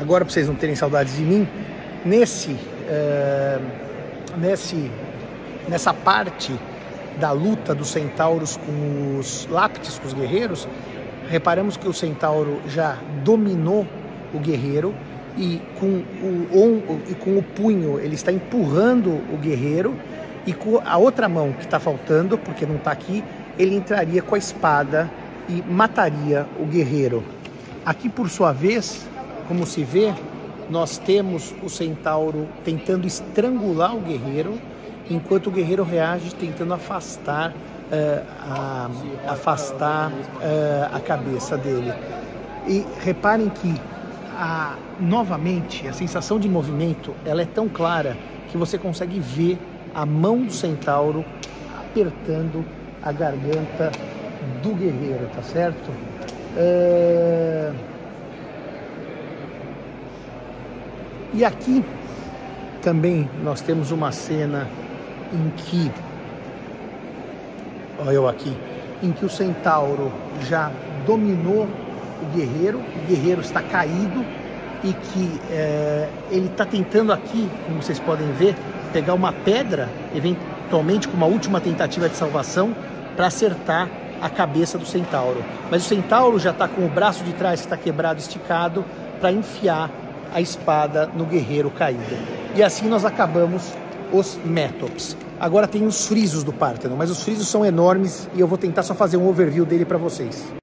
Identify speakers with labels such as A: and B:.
A: agora para vocês não terem saudades de mim, nesse, uh, nesse, nessa parte da luta dos centauros com os lápis, com os guerreiros, reparamos que o centauro já dominou o guerreiro e com o, e com o punho ele está empurrando o guerreiro e com a outra mão que está faltando, porque não está aqui, ele entraria com a espada e mataria o guerreiro. Aqui, por sua vez, como se vê, nós temos o centauro tentando estrangular o guerreiro, enquanto o guerreiro reage tentando afastar, uh, a, afastar uh, a cabeça dele. E reparem que a, novamente a sensação de movimento ela é tão clara que você consegue ver a mão do centauro apertando a garganta do guerreiro, tá certo? É... E aqui também nós temos uma cena em que, olha eu aqui, em que o centauro já dominou o guerreiro, o guerreiro está caído e que é, ele está tentando aqui, como vocês podem ver, pegar uma pedra, eventualmente com uma última tentativa de salvação, para acertar a cabeça do centauro. Mas o centauro já está com o braço de trás que está quebrado, esticado, para enfiar a espada no guerreiro caído. E assim nós acabamos os métops. Agora tem os frisos do Parthenon, mas os frisos são enormes e eu vou tentar só fazer um overview dele para vocês.